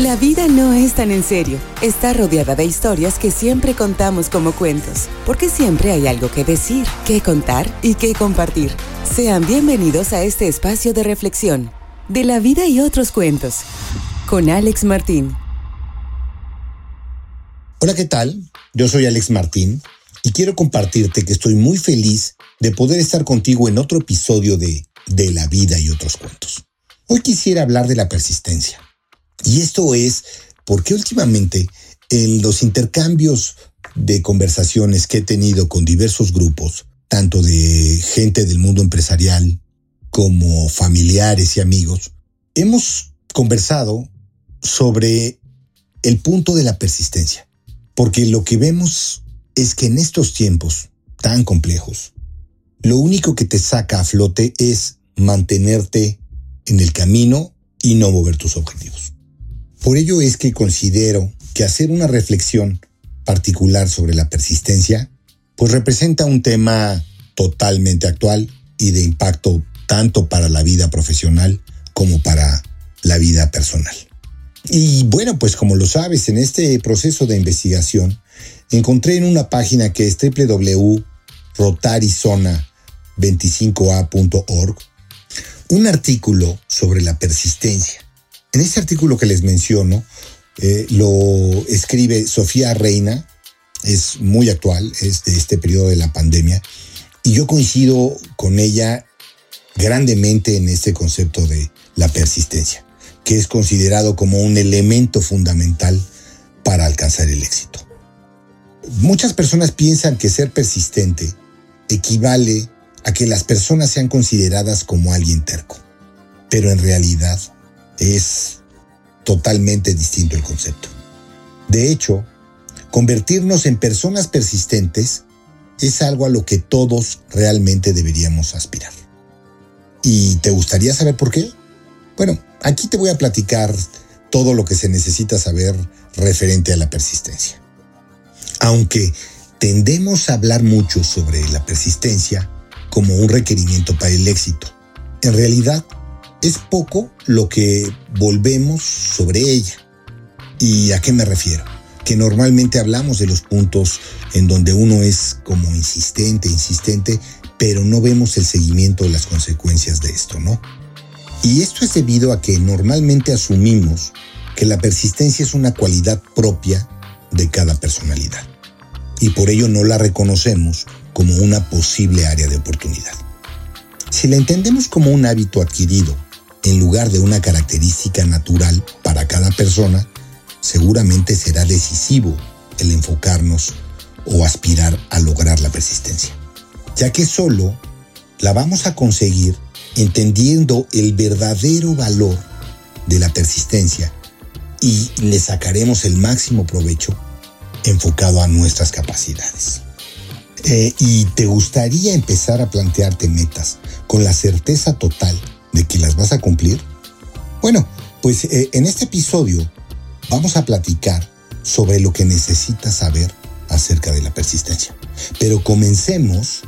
La vida no es tan en serio. Está rodeada de historias que siempre contamos como cuentos, porque siempre hay algo que decir, que contar y que compartir. Sean bienvenidos a este espacio de reflexión, de la vida y otros cuentos, con Alex Martín. Hola, ¿qué tal? Yo soy Alex Martín y quiero compartirte que estoy muy feliz de poder estar contigo en otro episodio de De la vida y otros cuentos. Hoy quisiera hablar de la persistencia y esto es porque últimamente en los intercambios de conversaciones que he tenido con diversos grupos, tanto de gente del mundo empresarial como familiares y amigos, hemos conversado sobre el punto de la persistencia. Porque lo que vemos es que en estos tiempos tan complejos, lo único que te saca a flote es mantenerte en el camino y no mover tus objetivos. Por ello es que considero que hacer una reflexión particular sobre la persistencia, pues representa un tema totalmente actual y de impacto tanto para la vida profesional como para la vida personal. Y bueno, pues como lo sabes, en este proceso de investigación encontré en una página que es www.rotarizona25a.org un artículo sobre la persistencia en este artículo que les menciono, eh, lo escribe Sofía Reina, es muy actual, es de este periodo de la pandemia, y yo coincido con ella grandemente en este concepto de la persistencia, que es considerado como un elemento fundamental para alcanzar el éxito. Muchas personas piensan que ser persistente equivale a que las personas sean consideradas como alguien terco, pero en realidad es totalmente distinto el concepto. De hecho, convertirnos en personas persistentes es algo a lo que todos realmente deberíamos aspirar. ¿Y te gustaría saber por qué? Bueno, aquí te voy a platicar todo lo que se necesita saber referente a la persistencia. Aunque tendemos a hablar mucho sobre la persistencia como un requerimiento para el éxito, en realidad es poco lo que volvemos sobre ella. ¿Y a qué me refiero? Que normalmente hablamos de los puntos en donde uno es como insistente, insistente, pero no vemos el seguimiento de las consecuencias de esto, ¿no? Y esto es debido a que normalmente asumimos que la persistencia es una cualidad propia de cada personalidad y por ello no la reconocemos como una posible área de oportunidad. Si la entendemos como un hábito adquirido en lugar de una característica natural para cada persona, seguramente será decisivo el enfocarnos o aspirar a lograr la persistencia, ya que solo la vamos a conseguir entendiendo el verdadero valor de la persistencia y le sacaremos el máximo provecho enfocado a nuestras capacidades. Eh, y te gustaría empezar a plantearte metas con la certeza total de que las vas a cumplir? Bueno, pues eh, en este episodio vamos a platicar sobre lo que necesitas saber acerca de la persistencia. Pero comencemos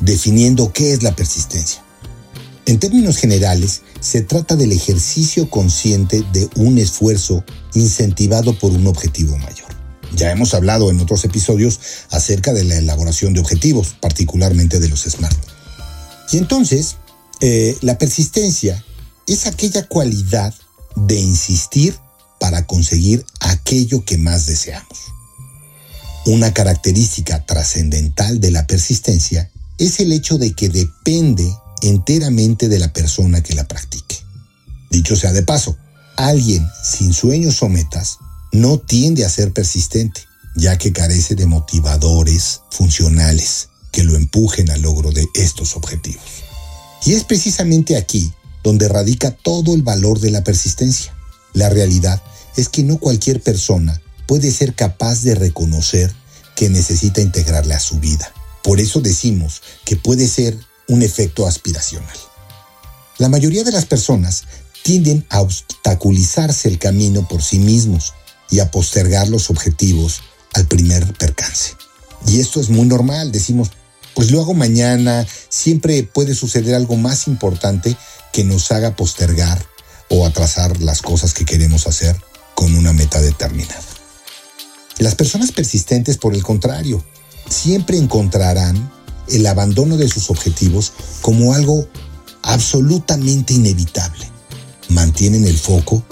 definiendo qué es la persistencia. En términos generales, se trata del ejercicio consciente de un esfuerzo incentivado por un objetivo mayor. Ya hemos hablado en otros episodios acerca de la elaboración de objetivos, particularmente de los SMART. Y entonces, eh, la persistencia es aquella cualidad de insistir para conseguir aquello que más deseamos. Una característica trascendental de la persistencia es el hecho de que depende enteramente de la persona que la practique. Dicho sea de paso, alguien sin sueños o metas no tiende a ser persistente, ya que carece de motivadores funcionales que lo empujen al logro de estos objetivos. Y es precisamente aquí donde radica todo el valor de la persistencia. La realidad es que no cualquier persona puede ser capaz de reconocer que necesita integrarle a su vida. Por eso decimos que puede ser un efecto aspiracional. La mayoría de las personas tienden a obstaculizarse el camino por sí mismos y a postergar los objetivos al primer percance. Y esto es muy normal, decimos, pues lo hago mañana, siempre puede suceder algo más importante que nos haga postergar o atrasar las cosas que queremos hacer con una meta determinada. Las personas persistentes, por el contrario, siempre encontrarán el abandono de sus objetivos como algo absolutamente inevitable. Mantienen el foco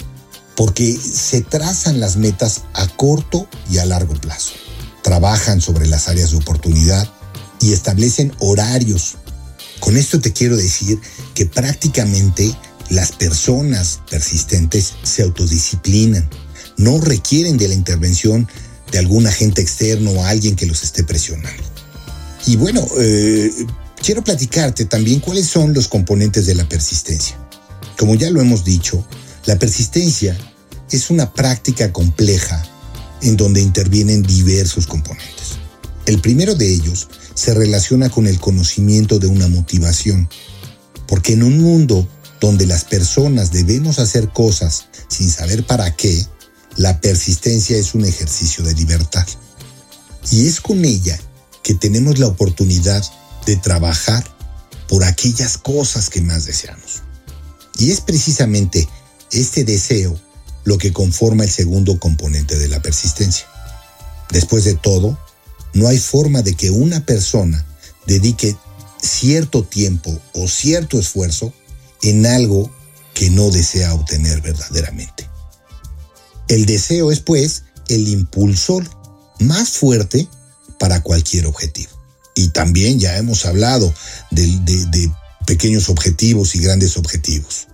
porque se trazan las metas a corto y a largo plazo. Trabajan sobre las áreas de oportunidad y establecen horarios. Con esto te quiero decir que prácticamente las personas persistentes se autodisciplinan, no requieren de la intervención de algún agente externo o alguien que los esté presionando. Y bueno, eh, quiero platicarte también cuáles son los componentes de la persistencia. Como ya lo hemos dicho, la persistencia es una práctica compleja en donde intervienen diversos componentes. El primero de ellos se relaciona con el conocimiento de una motivación, porque en un mundo donde las personas debemos hacer cosas sin saber para qué, la persistencia es un ejercicio de libertad. Y es con ella que tenemos la oportunidad de trabajar por aquellas cosas que más deseamos. Y es precisamente este deseo lo que conforma el segundo componente de la persistencia. Después de todo, no hay forma de que una persona dedique cierto tiempo o cierto esfuerzo en algo que no desea obtener verdaderamente. El deseo es, pues, el impulsor más fuerte para cualquier objetivo. Y también ya hemos hablado de, pequeños objetivos y grandes objetivos.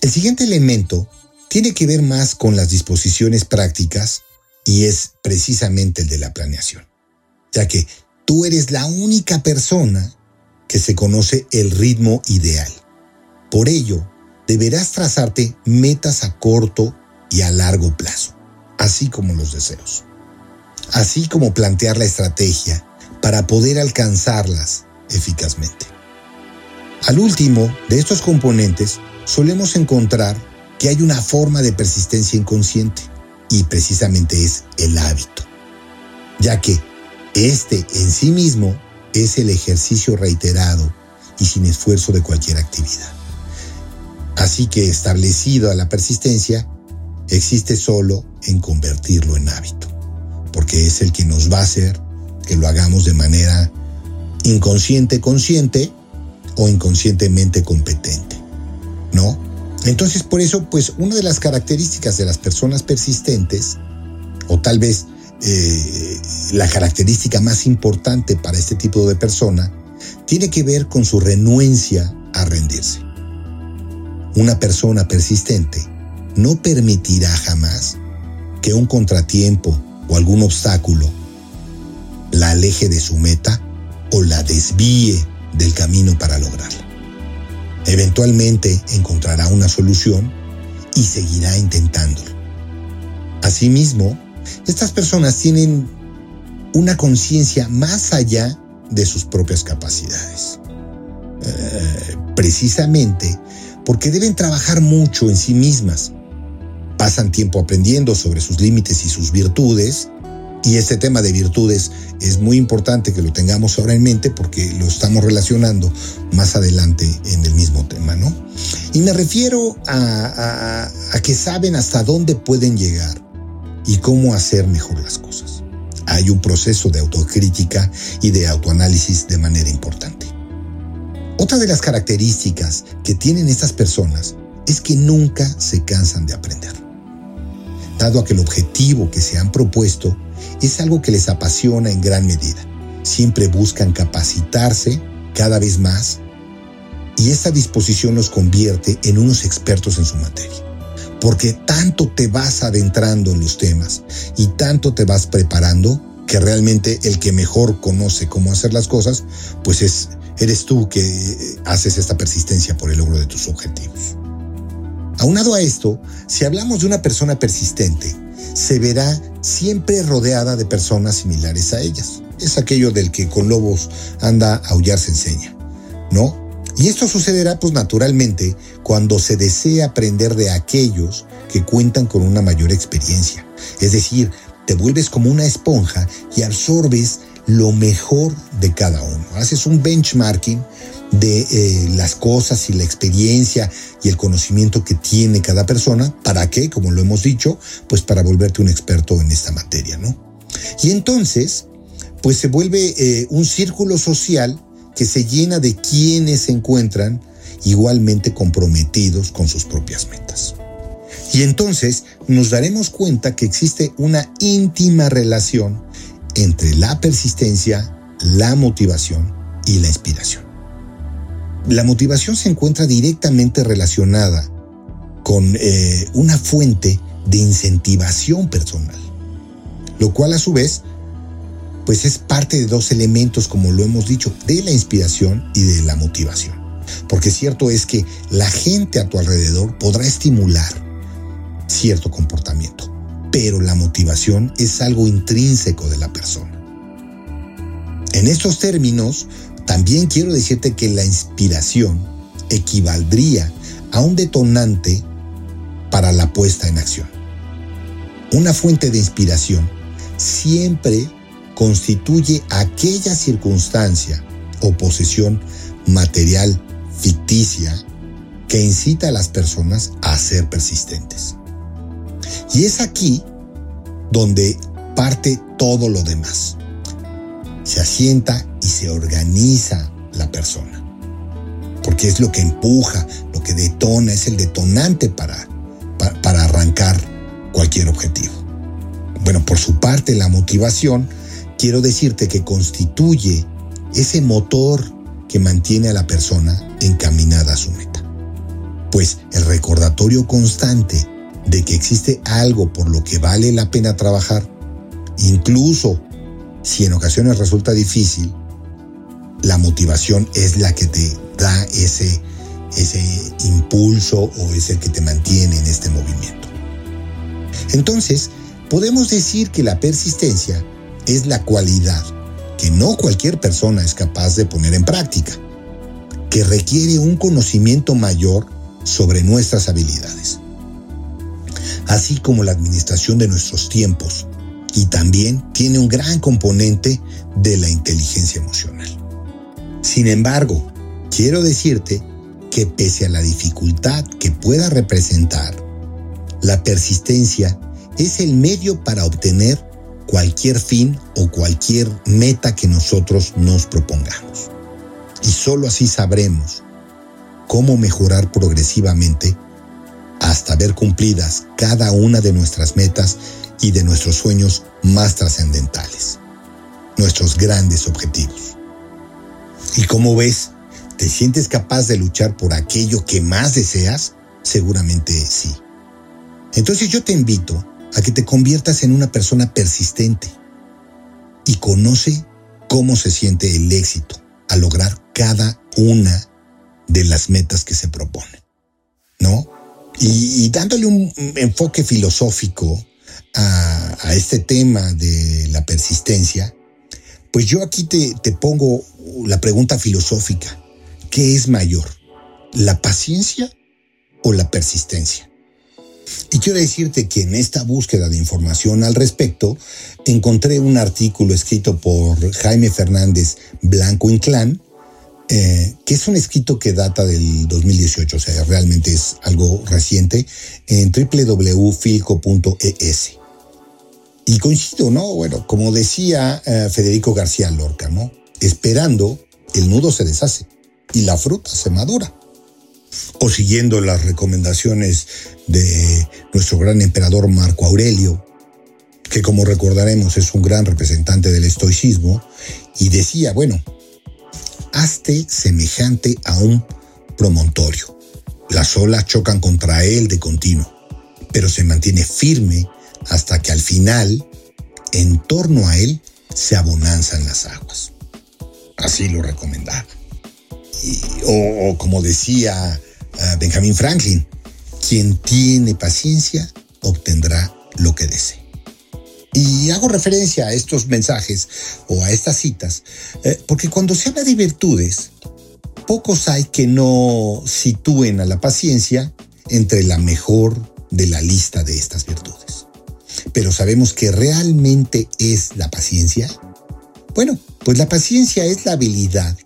El siguiente elemento tiene que ver más con las disposiciones prácticas y es precisamente el de la planeación, ya que tú eres la única persona que se conoce el ritmo ideal. Por ello, deberás trazarte metas a corto y a largo plazo, así como los deseos, así como plantear la estrategia para poder alcanzarlas eficazmente. Al último de estos componentes solemos encontrar que hay una forma de persistencia inconsciente y precisamente es el hábito, ya que este en sí mismo es el ejercicio reiterado y sin esfuerzo de cualquier actividad. Así que establecido a la persistencia, existe solo en convertirlo en hábito, porque es el que nos va a hacer que lo hagamos de manera inconsciente, consciente o inconscientemente competente, ¿no? Entonces, por eso, pues una de las características de las personas persistentes, o tal vez eh, la característica más importante para este tipo de persona, tiene que ver con su renuencia a rendirse. Una persona persistente no permitirá jamás que un contratiempo o algún obstáculo la aleje de su meta o la desvíe del camino para lograrla. Eventualmente encontrará una solución y seguirá intentándolo. Asimismo, estas personas tienen una conciencia más allá de sus propias capacidades. Eh, precisamente porque deben trabajar mucho en sí mismas. Pasan tiempo aprendiendo sobre sus límites y sus virtudes y este tema de virtudes es muy importante que lo tengamos ahora en mente porque lo estamos relacionando más adelante en el mismo tema, ¿no? Y me refiero a, que saben hasta dónde pueden llegar y cómo hacer mejor las cosas. Hay un proceso de autocrítica y de autoanálisis de manera importante. Otra de las características que tienen estas personas es que nunca se cansan de aprender. Dado a que el objetivo que se han propuesto es algo que les apasiona en gran medida. Siempre buscan capacitarse cada vez más y esa disposición los convierte en unos expertos en su materia. Porque tanto te vas adentrando en los temas y tanto te vas preparando que realmente el que mejor conoce cómo hacer las cosas, pues es, eres tú que haces esta persistencia por el logro de tus objetivos. Aunado a esto, si hablamos de una persona persistente, se verá siempre rodeada de personas similares a ellas. Es aquello del que con lobos anda a aullar se enseña, ¿no? Y esto sucederá pues naturalmente cuando se desea aprender de aquellos que cuentan con una mayor experiencia. Es decir, te vuelves como una esponja y absorbes lo mejor de cada uno. Haces un benchmarking de eh, las cosas y la experiencia y el conocimiento que tiene cada persona. ¿Para qué? Como lo hemos dicho, pues para volverte un experto en esta materia, ¿no? Y entonces, pues se vuelve eh, un círculo social que se llena de quienes se encuentran igualmente comprometidos con sus propias metas. Y entonces nos daremos cuenta que existe una íntima relación entre la persistencia, la motivación y la inspiración. La motivación se encuentra directamente relacionada con eh, una fuente de incentivación personal, lo cual a su vez pues es parte de dos elementos, como lo hemos dicho, de la inspiración y de la motivación. Porque cierto es que la gente a tu alrededor podrá estimular cierto comportamiento, pero la motivación es algo intrínseco de la persona. En estos términos, también quiero decirte que la inspiración equivaldría a un detonante para la puesta en acción. Una fuente de inspiración siempre constituye aquella circunstancia o posesión material ficticia que incita a las personas a ser persistentes. Y es aquí donde parte todo lo demás. Se asienta y se organiza la persona. Porque es lo que empuja, lo que detona, es el detonante para, para, para arrancar cualquier objetivo. Bueno, por su parte, la motivación, quiero decirte que constituye ese motor que mantiene a la persona encaminada a su meta. Pues el recordatorio constante de que existe algo por lo que vale la pena trabajar, incluso si en ocasiones resulta difícil, la motivación es la que te da ese, ese impulso o es el que te mantiene en este movimiento. Entonces, podemos decir que la persistencia es la cualidad que no cualquier persona es capaz de poner en práctica, que requiere un conocimiento mayor sobre nuestras habilidades así como la administración de nuestros tiempos, y también tiene un gran componente de la inteligencia emocional. Sin embargo, quiero decirte que pese a la dificultad que pueda representar, la persistencia es el medio para obtener cualquier fin o cualquier meta que nosotros nos propongamos. Y sólo así sabremos cómo mejorar progresivamente hasta ver cumplidas cada una de nuestras metas y de nuestros sueños más trascendentales, nuestros grandes objetivos. Y como ves, ¿te sientes capaz de luchar por aquello que más deseas? Seguramente sí. Entonces yo te invito a que te conviertas en una persona persistente y conoce cómo se siente el éxito al lograr cada una de las metas que se proponen. ¿No? Y, dándole un enfoque filosófico a, este tema de la persistencia, pues yo aquí te, te pongo la pregunta filosófica. ¿Qué es mayor? ¿La paciencia o la persistencia? Y quiero decirte que en esta búsqueda de información al respecto, encontré un artículo escrito por Jaime Fernández Blanco Inclán, eh, que es un escrito que data del 2018, o sea, realmente es algo reciente, en www.filco.es. Y coincido, ¿no? Bueno, como decía eh, Federico García Lorca, ¿no? Esperando, el nudo se deshace y la fruta se madura. O siguiendo las recomendaciones de nuestro gran emperador Marco Aurelio, que como recordaremos es un gran representante del estoicismo, y decía, bueno, hazte semejante a un promontorio. Las olas chocan contra él de continuo, pero se mantiene firme hasta que al final, en torno a él, se abonanzan las aguas. Así lo recomendaba. o, como decía Benjamin Franklin, quien tiene paciencia obtendrá lo que desee. Y hago referencia a estos mensajes o a estas citas, eh, porque cuando se habla de virtudes, pocos hay que no sitúen a la paciencia entre la mejor de la lista de estas virtudes. Pero sabemos que realmente es la paciencia. Bueno, pues la paciencia es la habilidad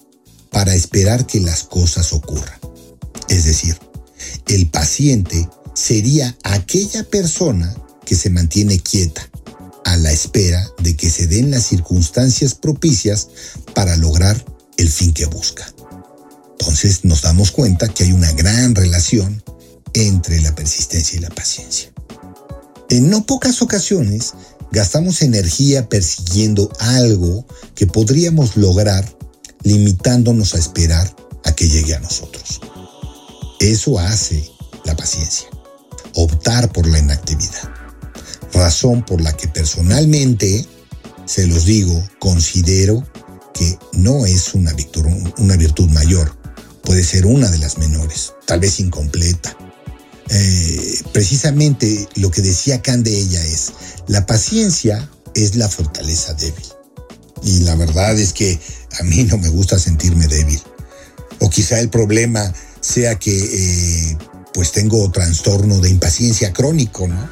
para esperar que las cosas ocurran. Es decir, el paciente sería aquella persona que se mantiene quieta a la espera de que se den las circunstancias propicias para lograr el fin que busca. Entonces nos damos cuenta que hay una gran relación entre la persistencia y la paciencia. En no pocas ocasiones gastamos energía persiguiendo algo que podríamos lograr limitándonos a esperar a que llegue a nosotros. Eso hace la paciencia, optar por la inactividad, razón por la que personalmente, se los digo, considero que no es una virtud, mayor, puede ser una de las menores, tal vez incompleta. Eh, precisamente lo que decía Kant de ella es, la paciencia es la fortaleza débil. Y la verdad es que a mí no me gusta sentirme débil. O quizá el problema sea que eh, pues tengo trastorno de impaciencia crónico, ¿no?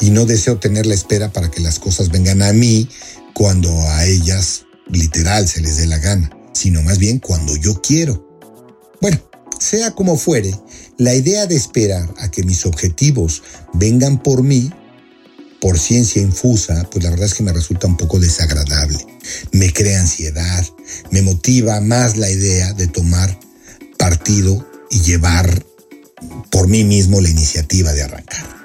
Y no deseo tener la espera para que las cosas vengan a mí cuando a ellas literal se les dé la gana, sino más bien cuando yo quiero. Bueno, sea como fuere, la idea de esperar a que mis objetivos vengan por mí, por ciencia infusa, pues la verdad es que me resulta un poco desagradable. Me crea ansiedad, me motiva más la idea de tomar partido y llevar por mí mismo la iniciativa de arrancar.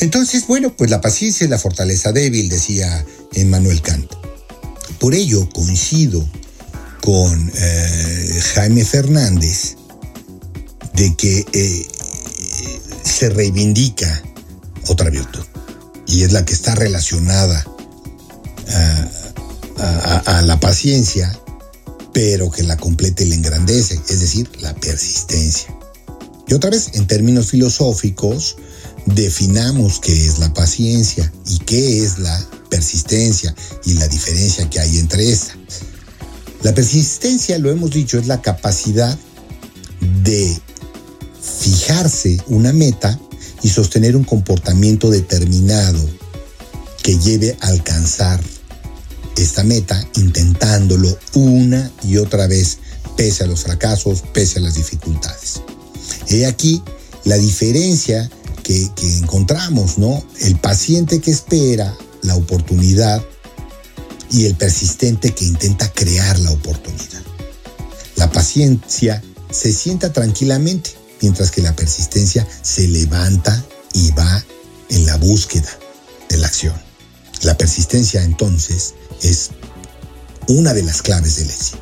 Entonces, bueno, pues la paciencia es la fortaleza débil, decía Emmanuel Kant. Por ello coincido con eh, Jaime Fernández de que eh, se reivindica otra virtud y es la que está relacionada a, la paciencia, pero que la complete y la engrandece, es decir, la persistencia. Y otra vez, en términos filosóficos, definamos qué es la paciencia y qué es la persistencia y la diferencia que hay entre esta. La persistencia, lo hemos dicho, es la capacidad de fijarse una meta y sostener un comportamiento determinado que lleve a alcanzar esta meta intentándolo una y otra vez pese a los fracasos, pese a las dificultades. He aquí la diferencia que, que encontramos, ¿no? El paciente que espera la oportunidad y el persistente que intenta crear la oportunidad. La paciencia se sienta tranquilamente, mientras que la persistencia se levanta y va en la búsqueda de la acción. La persistencia entonces es una de las claves del éxito.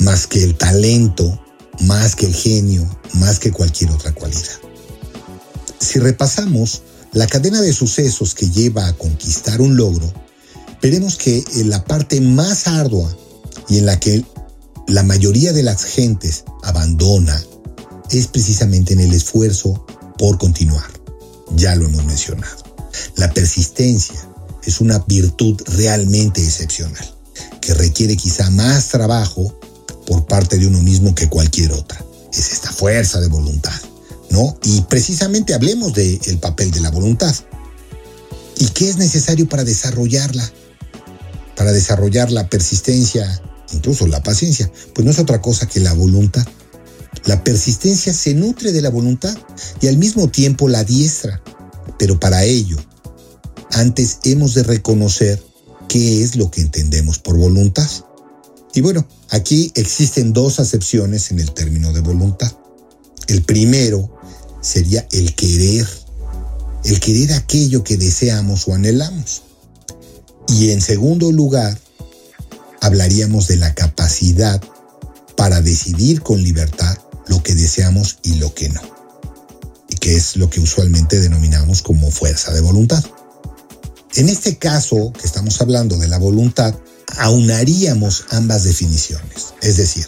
Más que el talento, más que el genio, más que cualquier otra cualidad. Si repasamos la cadena de sucesos que lleva a conquistar un logro, veremos que en la parte más ardua y en la que la mayoría de las gentes abandona es precisamente en el esfuerzo por continuar. Ya lo hemos mencionado. La persistencia es una virtud realmente excepcional, que requiere quizá más trabajo por parte de uno mismo que cualquier otra. Es esta fuerza de voluntad, ¿no? Y precisamente hablemos del papel de la voluntad. ¿Y qué es necesario para desarrollarla? Para desarrollar la persistencia, incluso la paciencia, pues no es otra cosa que la voluntad. La persistencia se nutre de la voluntad y al mismo tiempo la diestra. Pero para ello, antes hemos de reconocer qué es lo que entendemos por voluntad. Y bueno, aquí existen dos acepciones en el término de voluntad. El primero sería el querer, el querer aquello que deseamos o anhelamos. Y en segundo lugar, hablaríamos de la capacidad para decidir con libertad lo que deseamos y lo que no, y que es lo que usualmente denominamos como fuerza de voluntad. En este caso que estamos hablando de la voluntad, aunaríamos ambas definiciones, es decir,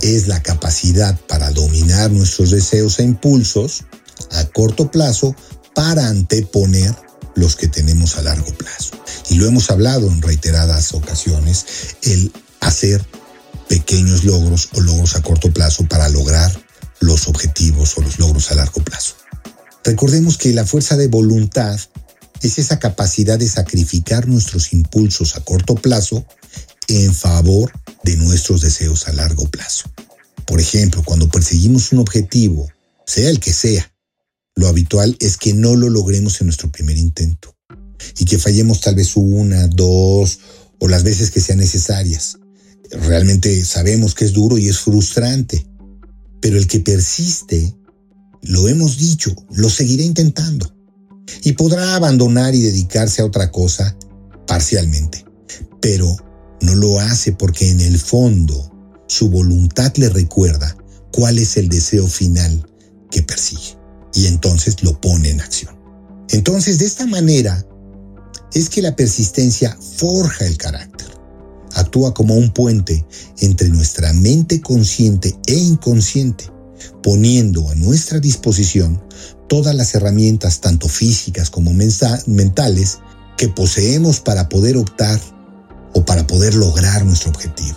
es la capacidad para dominar nuestros deseos e impulsos a corto plazo para anteponer los que tenemos a largo plazo. Y lo hemos hablado en reiteradas ocasiones, el hacer pequeños logros o logros a corto plazo para lograr los objetivos o los logros a largo plazo. Recordemos que la fuerza de voluntad es esa capacidad de sacrificar nuestros impulsos a corto plazo en favor de nuestros deseos a largo plazo. Por ejemplo, cuando perseguimos un objetivo, sea el que sea, lo habitual es que no lo logremos en nuestro primer intento y que fallemos tal vez una, dos o las veces que sean necesarias. Realmente sabemos que es duro y es frustrante, pero el que persiste, lo hemos dicho, lo seguirá intentando y podrá abandonar y dedicarse a otra cosa parcialmente, pero no lo hace porque en el fondo su voluntad le recuerda cuál es el deseo final que persigue y entonces lo pone en acción. Entonces, de esta manera, es que la persistencia forja el carácter. Actúa como un puente entre nuestra mente consciente e inconsciente, poniendo a nuestra disposición todas las herramientas, tanto físicas como mentales, que poseemos para poder optar o para poder lograr nuestro objetivo,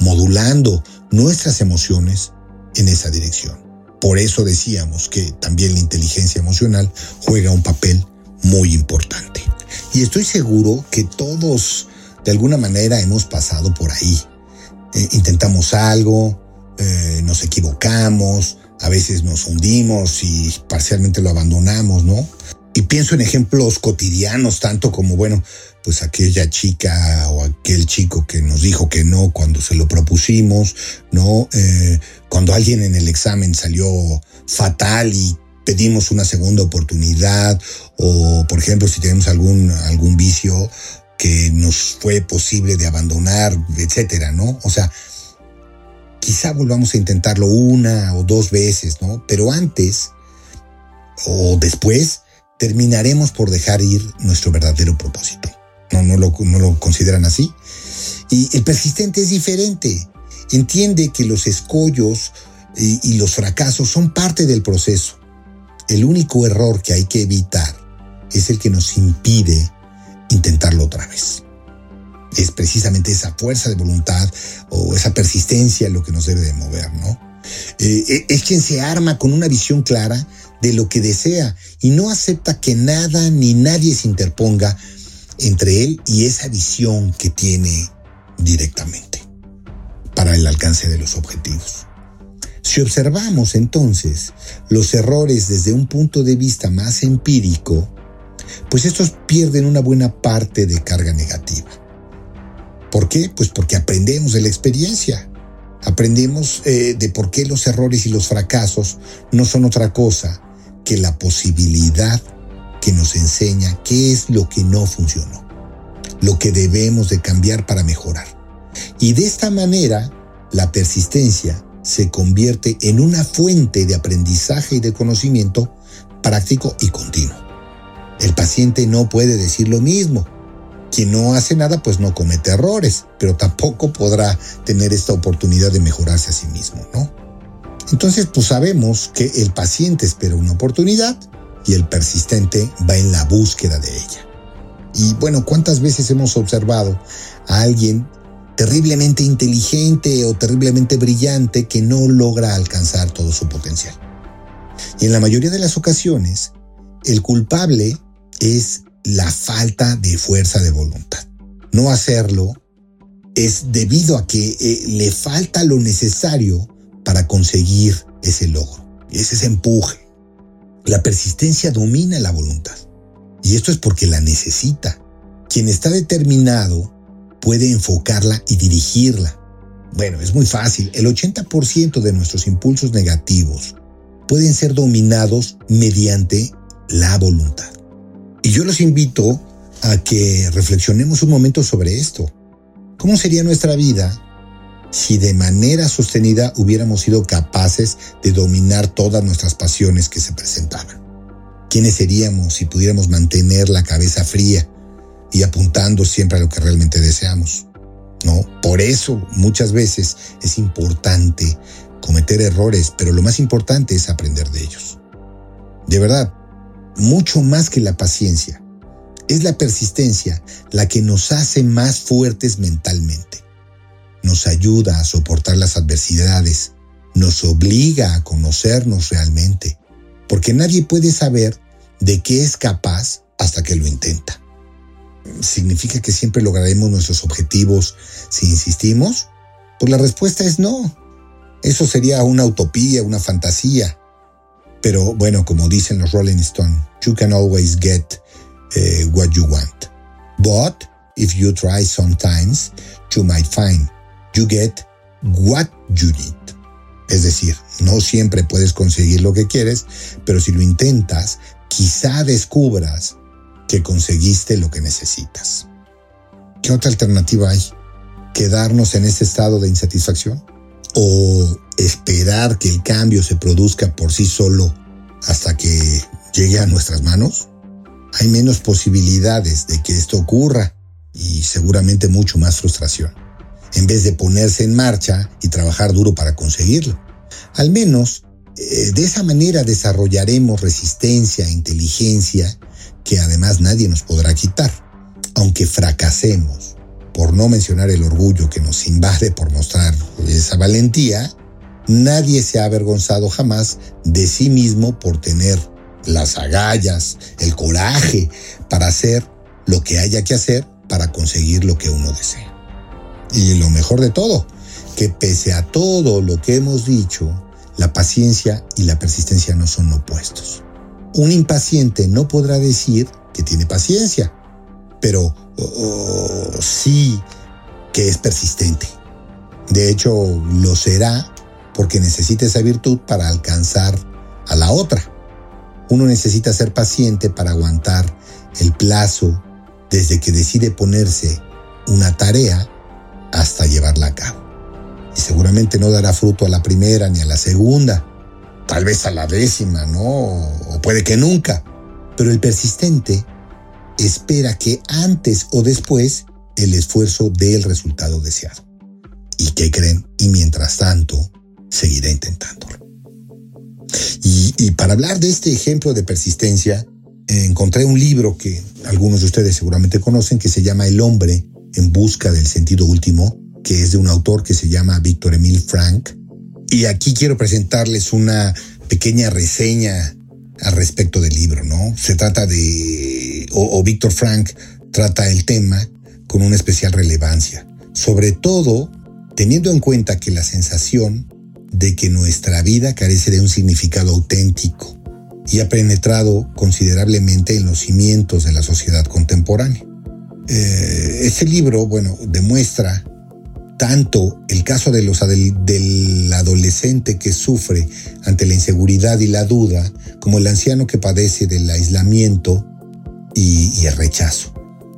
modulando nuestras emociones en esa dirección. Por eso decíamos que también la inteligencia emocional juega un papel muy importante. Y estoy seguro que todos de alguna manera hemos pasado por ahí. Eh, intentamos algo, eh, nos equivocamos, a veces nos hundimos y parcialmente lo abandonamos, ¿no? Y pienso en ejemplos cotidianos, tanto como, bueno, pues aquella chica o aquel chico que nos dijo que no cuando se lo propusimos, ¿no? Eh, cuando alguien en el examen salió fatal y pedimos una segunda oportunidad, o por ejemplo, si tenemos algún, algún vicio que nos fue posible de abandonar, etcétera, ¿no? O sea, quizá volvamos a intentarlo una o dos veces, ¿no? Pero antes o después terminaremos por dejar ir nuestro verdadero propósito. No, lo, consideran así. Y el persistente es diferente. Entiende que los escollos y los fracasos son parte del proceso. El único error que hay que evitar es el que nos impide intentarlo otra vez es precisamente esa fuerza de voluntad o esa persistencia lo que nos debe de mover, ¿no? Eh, eh, es quien se arma con una visión clara de lo que desea y no acepta que nada ni nadie se interponga entre él y esa visión que tiene directamente para el alcance de los objetivos. Si observamos entonces los errores desde un punto de vista más empírico, pues estos pierden una buena parte de carga negativa. ¿Por qué? Pues porque aprendemos de la experiencia. Aprendemos eh, de por qué los errores y los fracasos no son otra cosa que la posibilidad que nos enseña qué es lo que no funcionó, lo que debemos de cambiar para mejorar. Y de esta manera, la persistencia se convierte en una fuente de aprendizaje y de conocimiento práctico y continuo. El paciente no puede decir lo mismo, quien no hace nada pues no comete errores, pero tampoco podrá tener esta oportunidad de mejorarse a sí mismo, ¿no? Entonces pues sabemos que el paciente espera una oportunidad y el persistente va en la búsqueda de ella. Y bueno, ¿cuántas veces hemos observado a alguien terriblemente inteligente o terriblemente brillante que no logra alcanzar todo su potencial? Y en la mayoría de las ocasiones, el culpable es la falta de fuerza de voluntad. No hacerlo es debido a que eh, le falta lo necesario para conseguir ese logro, es ese empuje. La persistencia domina la voluntad y esto es porque la necesita. Quien está determinado puede enfocarla y dirigirla. Bueno, es muy fácil. El 80% de nuestros impulsos negativos pueden ser dominados mediante la voluntad. Y yo los invito a que reflexionemos un momento sobre esto. ¿Cómo sería nuestra vida si de manera sostenida hubiéramos sido capaces de dominar todas nuestras pasiones que se presentaban? ¿Quiénes seríamos si pudiéramos mantener la cabeza fría y apuntando siempre a lo que realmente deseamos? ¿No? Por eso muchas veces es importante cometer errores, pero lo más importante es aprender de ellos. De verdad, mucho más que la paciencia. Es la persistencia la que nos hace más fuertes mentalmente. Nos ayuda a soportar las adversidades, nos obliga a conocernos realmente, porque nadie puede saber de qué es capaz hasta que lo intenta. ¿significa que siempre lograremos nuestros objetivos si insistimos? Pues la respuesta es no. Eso sería una utopía, una fantasía. Pero bueno, como dicen los Rolling Stones, you can always get eh, what you want. But if you try sometimes, you might find you get what you need. Es decir, no siempre puedes conseguir lo que quieres, pero si lo intentas, quizá descubras que conseguiste lo que necesitas. ¿Qué otra alternativa hay? ¿Quedarnos en ese estado de insatisfacción? ¿O esperar que el cambio se produzca por sí solo hasta que llegue a nuestras manos? Hay menos posibilidades de que esto ocurra y seguramente mucho más frustración, en vez de ponerse en marcha y trabajar duro para conseguirlo. Al menos eh, de esa manera desarrollaremos resistencia, inteligencia que además nadie nos podrá quitar. Aunque fracasemos, por no mencionar el orgullo que nos invade por mostrar esa valentía, nadie se ha avergonzado jamás de sí mismo por tener las agallas, el coraje para hacer lo que haya que hacer para conseguir lo que uno desea. Y lo mejor de todo, que pese a todo lo que hemos dicho, la paciencia y la persistencia no son opuestos. Un impaciente no podrá decir que tiene paciencia, pero oh, sí que es persistente. De hecho, lo será porque necesita esa virtud para alcanzar a la otra. Uno necesita ser paciente para aguantar el plazo desde que decide ponerse una tarea hasta llevarla a cabo. Y seguramente no dará fruto a la primera ni a la segunda, tal vez a la décima, ¿no? O puede que nunca. Pero el persistente espera que antes o después el esfuerzo dé el resultado deseado. ¿Y qué creen? Y mientras tanto, seguirá intentándolo. Y, para hablar de este ejemplo de persistencia, encontré un libro que algunos de ustedes seguramente conocen que se llama El hombre en busca del sentido último, que es de un autor que se llama Víctor Emil Frank, y aquí quiero presentarles una pequeña reseña al respecto del libro, ¿no? Se trata de, o, Víctor Frank trata el tema con una especial relevancia, sobre todo teniendo en cuenta que la sensación de que nuestra vida carece de un significado auténtico y ha penetrado considerablemente en los cimientos de la sociedad contemporánea. Eh, este libro, bueno, demuestra tanto el caso del adolescente que sufre ante la inseguridad y la duda, como el anciano que padece del aislamiento y, el rechazo.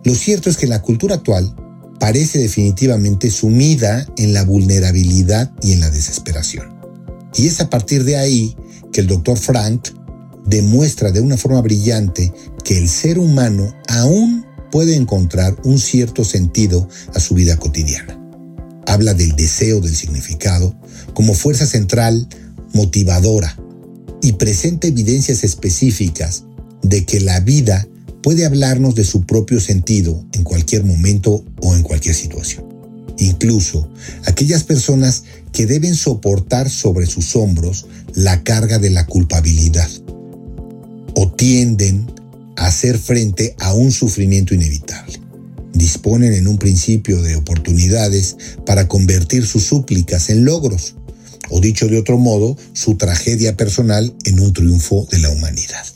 Lo cierto es que la cultura actual parece definitivamente sumida en la vulnerabilidad y en la desesperación. Y es a partir de ahí que el doctor Frank demuestra de una forma brillante que el ser humano aún puede encontrar un cierto sentido a su vida cotidiana habla del deseo del significado como fuerza central motivadora y presenta evidencias específicas de que la vida puede hablarnos de su propio sentido en cualquier momento o en cualquier situación. Incluso aquellas personas que deben soportar sobre sus hombros la carga de la culpabilidad o tienden a hacer frente a un sufrimiento inevitable disponen en un principio de oportunidades para convertir sus súplicas en logros, o dicho de otro modo, su tragedia personal en un triunfo de la humanidad.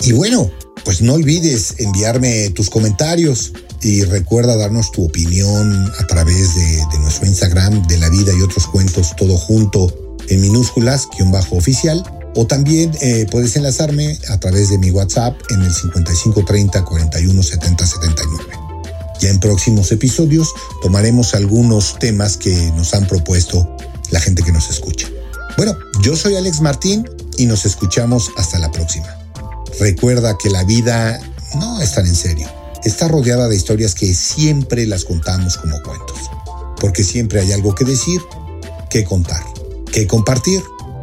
Y bueno, pues no olvides enviarme tus comentarios y recuerda darnos tu opinión a través de, nuestro Instagram de la vida y otros cuentos todo junto en minúsculas, guion bajo oficial o también eh, puedes enlazarme a través de mi WhatsApp en el 5530 41 70 79. Ya en próximos episodios tomaremos algunos temas que nos han propuesto la gente que nos escucha. Bueno, yo soy Alex Martín y nos escuchamos hasta la próxima. Recuerda que la vida no es tan en serio. Está rodeada de historias que siempre las contamos como cuentos. Porque siempre hay algo que decir, que contar, que compartir.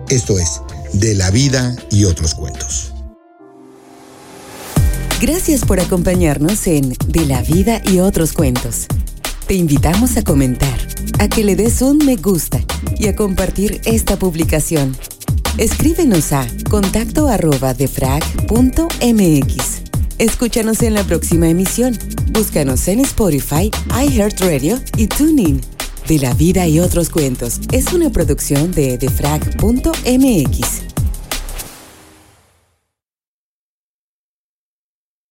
Esto es de la vida y otros cuentos. Gracias por acompañarnos en De la vida y otros cuentos. Te invitamos a comentar, a que le des un me gusta y a compartir esta publicación. Escríbenos a contacto arroba defrag.mx. Escúchanos en la próxima emisión. Búscanos en Spotify, iHeartRadio y TuneIn. De la vida y otros cuentos es una producción de defrag.mx.